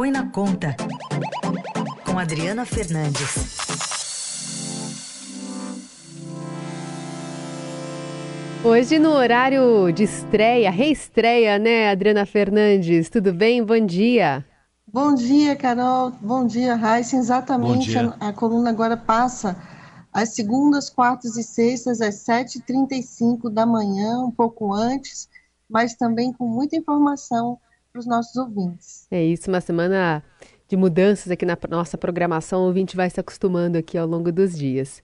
Põe na Conta, com Adriana Fernandes. Hoje no horário de estreia, reestreia, né, Adriana Fernandes? Tudo bem? Bom dia. Bom dia, Carol. Bom dia, Raíssa. Exatamente, dia. A, a coluna agora passa às segundas, quartas e sextas, às 7h35 da manhã, um pouco antes, mas também com muita informação para os nossos ouvintes. É isso, uma semana de mudanças aqui na nossa programação, o ouvinte vai se acostumando aqui ao longo dos dias.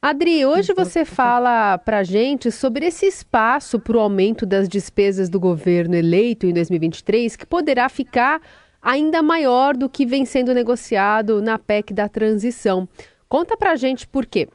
Adri, hoje você fala para gente sobre esse espaço para o aumento das despesas do governo eleito em 2023, que poderá ficar ainda maior do que vem sendo negociado na PEC da transição. Conta para gente por quê.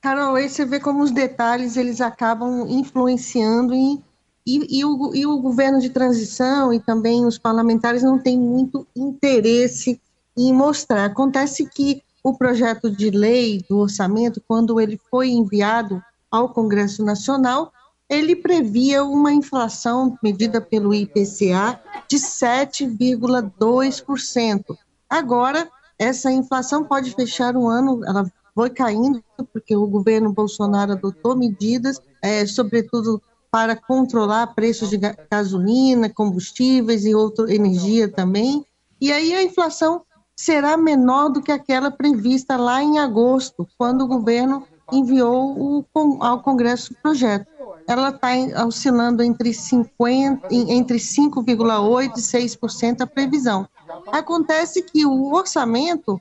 Carol, aí você vê como os detalhes eles acabam influenciando em e, e, o, e, o, governo de transição e também os parlamentares não têm muito interesse em mostrar. Acontece que o projeto de lei do orçamento, quando ele foi enviado ao Congresso Nacional, ele previa uma inflação medida pelo IPCA de 7,2%. Agora, essa inflação pode fechar o ano, ela foi caindo, porque o governo Bolsonaro adotou medidas, é, sobretudo para controlar preços de gasolina, combustíveis e outra energia também. E aí a inflação será menor do que aquela prevista lá em agosto, quando o governo enviou o, ao Congresso o projeto. Ela está oscilando entre, 50, entre 5,8% e 6% a previsão. Acontece que o orçamento,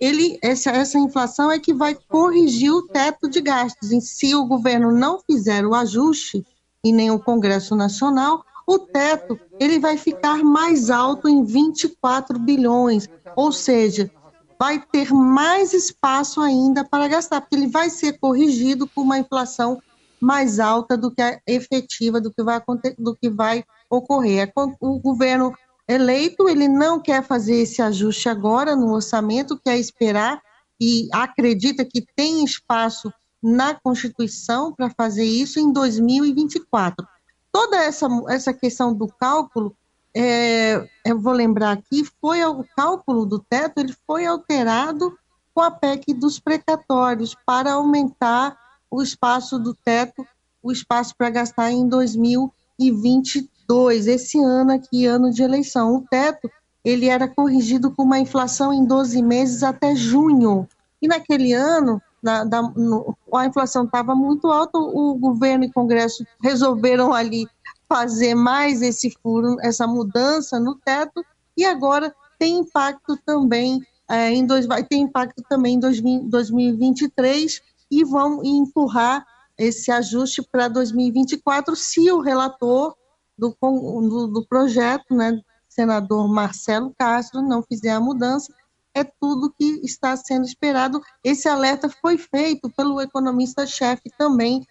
ele, essa, essa inflação é que vai corrigir o teto de gastos. E se o governo não fizer o ajuste, e nem o Congresso Nacional, o teto ele vai ficar mais alto em 24 bilhões, ou seja, vai ter mais espaço ainda para gastar, porque ele vai ser corrigido com uma inflação mais alta do que a efetiva do que vai do que vai ocorrer. É o governo eleito ele não quer fazer esse ajuste agora no orçamento, quer esperar e acredita que tem espaço na Constituição para fazer isso em 2024. Toda essa, essa questão do cálculo, é, eu vou lembrar aqui, foi o cálculo do teto, ele foi alterado com a PEC dos precatórios para aumentar o espaço do teto, o espaço para gastar em 2022, esse ano aqui, ano de eleição. O teto, ele era corrigido com uma inflação em 12 meses até junho. E naquele ano, da, da, no, a inflação estava muito alta, o governo e o Congresso resolveram ali fazer mais esse furo, essa mudança no teto, e agora tem impacto também é, em dois, vai ter impacto também em 2023 e vão empurrar esse ajuste para 2024 se o relator do, do, do projeto, né, senador Marcelo Castro, não fizer a mudança é tudo que está sendo esperado. Esse alerta foi feito pelo economista-chefe também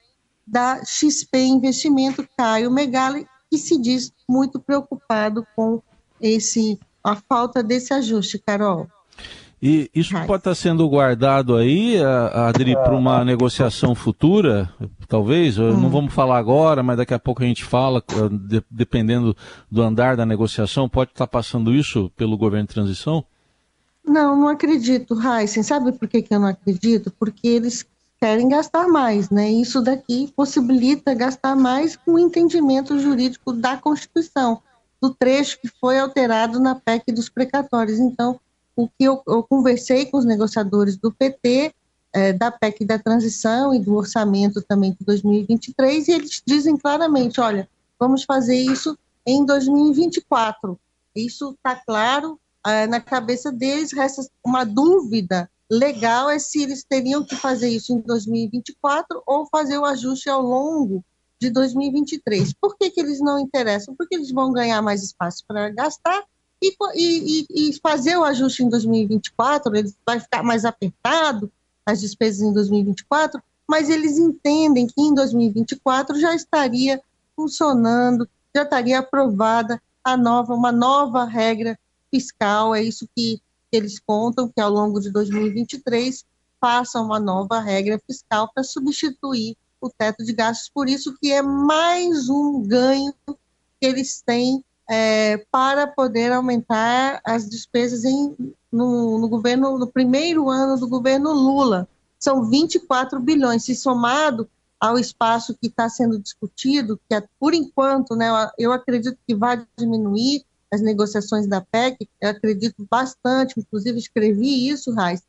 da XP Investimento, Caio Megali, que se diz muito preocupado com esse a falta desse ajuste, Carol. E isso pode estar sendo guardado aí, Adri, para uma negociação futura, talvez? Hum. Não vamos falar agora, mas daqui a pouco a gente fala, dependendo do andar da negociação, pode estar passando isso pelo governo de transição? Não, não acredito, Heisen. Sabe por que, que eu não acredito? Porque eles querem gastar mais, né? Isso daqui possibilita gastar mais com o entendimento jurídico da Constituição, do trecho que foi alterado na PEC dos precatórios. Então, o que eu, eu conversei com os negociadores do PT, é, da PEC da transição e do orçamento também de 2023, e eles dizem claramente: olha, vamos fazer isso em 2024. Isso está claro, ah, na cabeça deles resta uma dúvida legal é se eles teriam que fazer isso em 2024 ou fazer o ajuste ao longo de 2023. Por que, que eles não interessam? Porque eles vão ganhar mais espaço para gastar e, e, e, fazer o ajuste em 2024, ele vai ficar mais apertado, as despesas em 2024, mas eles entendem que em 2024 já estaria funcionando, já estaria aprovada a nova, uma nova regra fiscal, é isso que, eles contam, que ao longo de 2023 faça uma nova regra fiscal para substituir o teto de gastos, por isso que é mais um ganho que eles têm é, para poder aumentar as despesas em, no, no, governo, no primeiro ano do governo Lula. São 24 bilhões, se somado ao espaço que está sendo discutido, que é, por enquanto, né, eu acredito que vai diminuir as negociações da PEC, eu acredito bastante, inclusive escrevi isso, Raiz.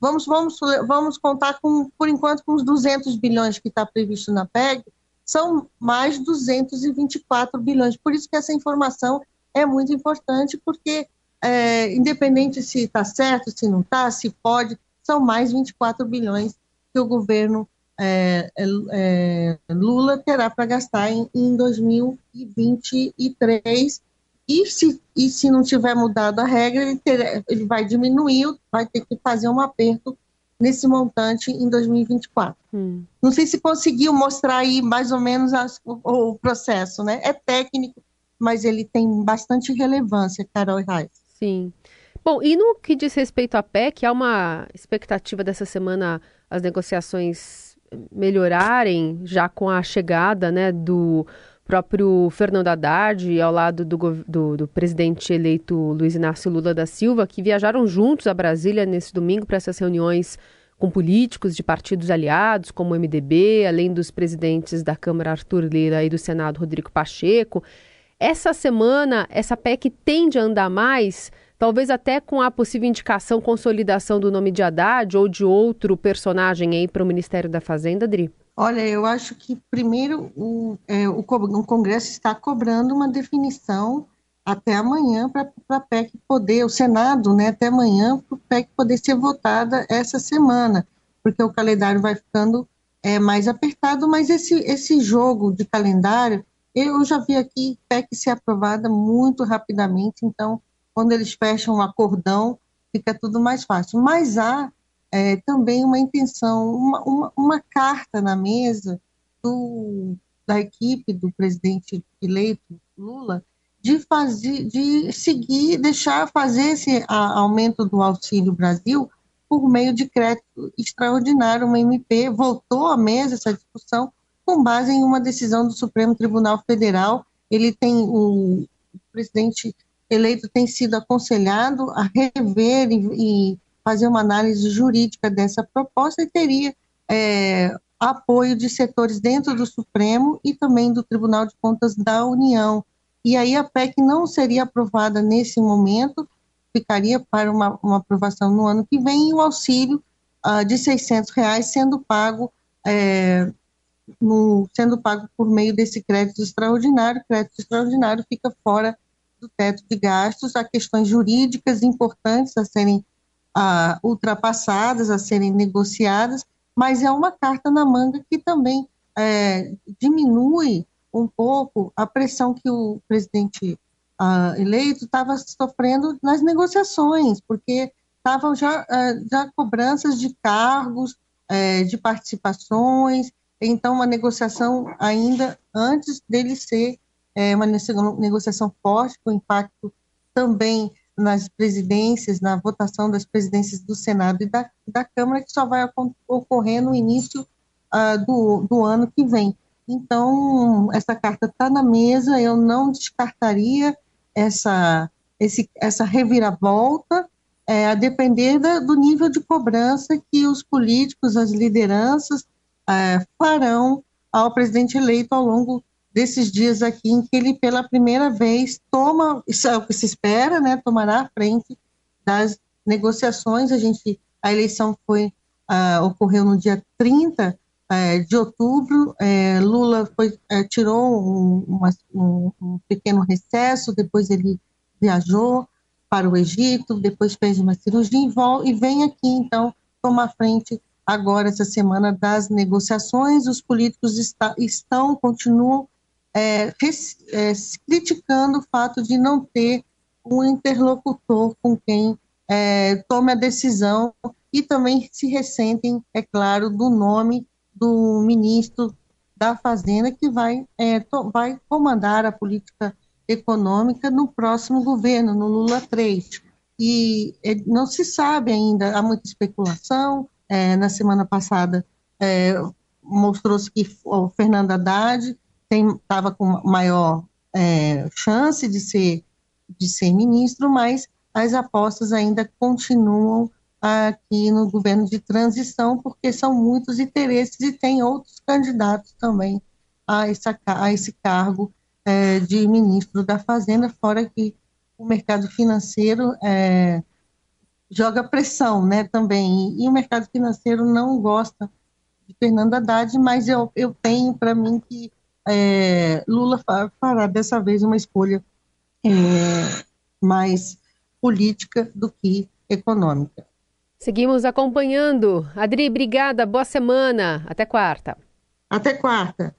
Vamos, vamos, vamos contar com, por enquanto, com os 200 bilhões que está previsto na PEC, são mais 224 bilhões. Por isso que essa informação é muito importante, porque é, independente se está certo, se não está, se pode, são mais 24 bilhões que o governo é, é, é Lula terá para gastar em, em 2023. E se, e se não tiver mudado a regra, ele, ter, ele vai diminuir, vai ter que fazer um aperto nesse montante em 2024. Hum. Não sei se conseguiu mostrar aí mais ou menos as, o, o, processo, né? É técnico, mas ele tem bastante relevância, Carol Reis. Sim. Bom, e no que diz respeito à PEC, há uma expectativa dessa semana as negociações melhorarem, já com a chegada né, do próprio Fernando Haddad ao lado do, do, do, presidente eleito Luiz Inácio Lula da Silva, que viajaram juntos a Brasília nesse domingo para essas reuniões com políticos de partidos aliados, como o MDB, além dos presidentes da Câmara Arthur Lira e do Senado Rodrigo Pacheco. Essa semana, essa PEC tende a andar mais, talvez até com a possível indicação, consolidação do nome de Haddad ou de outro personagem aí para o Ministério da Fazenda, Dri? Olha, eu acho que primeiro o, é, o, o Congresso está cobrando uma definição até amanhã para a PEC poder, o Senado, né, até amanhã, para a PEC poder ser votada essa semana, porque o calendário vai ficando é, mais apertado, mas esse, esse jogo de calendário, eu já vi aqui PEC ser aprovada muito rapidamente, então, quando eles fecham um acordão, fica tudo mais fácil. Mas há é, também uma intenção, uma, uma, uma carta na mesa do, da equipe do presidente eleito Lula de fazer, de seguir, deixar fazer esse aumento do Auxílio Brasil por meio de crédito extraordinário. Uma MP voltou à mesa essa discussão com base em uma decisão do Supremo Tribunal Federal. Ele tem o, o presidente eleito tem sido aconselhado a rever e, e fazer uma análise jurídica dessa proposta e teria é, apoio de setores dentro do Supremo e também do Tribunal de Contas da União. E aí a PEC não seria aprovada nesse momento, ficaria para uma, uma aprovação no ano que vem, e o auxílio uh, de 600 reais sendo pago é, no, sendo pago por meio desse crédito extraordinário. O crédito extraordinário fica fora do teto de gastos. Há questões jurídicas importantes a serem uh, ultrapassadas, a serem negociadas, mas é uma carta na manga que também é, diminui um pouco a pressão que o presidente uh, eleito estava sofrendo nas negociações, porque estavam já, uh, já cobranças de cargos, uh, de participações, então uma negociação ainda antes dele ser é, uma negociação forte, com impacto também nas presidências, na votação das presidências do Senado e da, da Câmara, que só vai ocorrer no início uh, do, do ano que vem. Então, essa carta está na mesa, eu não descartaria essa, esse, essa reviravolta, é, a depender da, do nível de cobrança que os políticos, as lideranças, é, farão ao presidente eleito ao longo desses dias aqui em que ele pela primeira vez toma, isso é o que se espera, né, tomará a frente das negociações. A gente, a eleição foi uh, ocorreu no dia 30 uh, de outubro. Uh, Lula foi, eh, tirou um, uma, um, um, pequeno recesso, depois ele viajou para o Egito, depois fez uma cirurgia e, e vem aqui então tomar frente agora essa semana das negociações. Os políticos está, estão continuam é, é, criticando o fato de não ter um interlocutor com quem é, tome a decisão e também se ressentem, é claro, do nome do ministro da Fazenda que vai, é, to, vai comandar a política econômica no próximo governo, no Lula 3. E é, não se sabe ainda, há muita especulação. É, na semana passada mostrou-se que o Fernando Haddad estava com maior é, chance de ser, de ser ministro, mas as apostas ainda continuam aqui no governo de transição, porque são muitos interesses e tem outros candidatos também a, essa, a esse cargo é, de ministro da Fazenda, fora que o mercado financeiro é, joga pressão né, também, e, e, o mercado financeiro não gosta de Fernando Haddad, mas eu, eu tenho para mim que é, Lula fará dessa vez uma escolha é, mais política do que econômica. Seguimos acompanhando. Adri, obrigada, boa semana. Até quarta. Até quarta.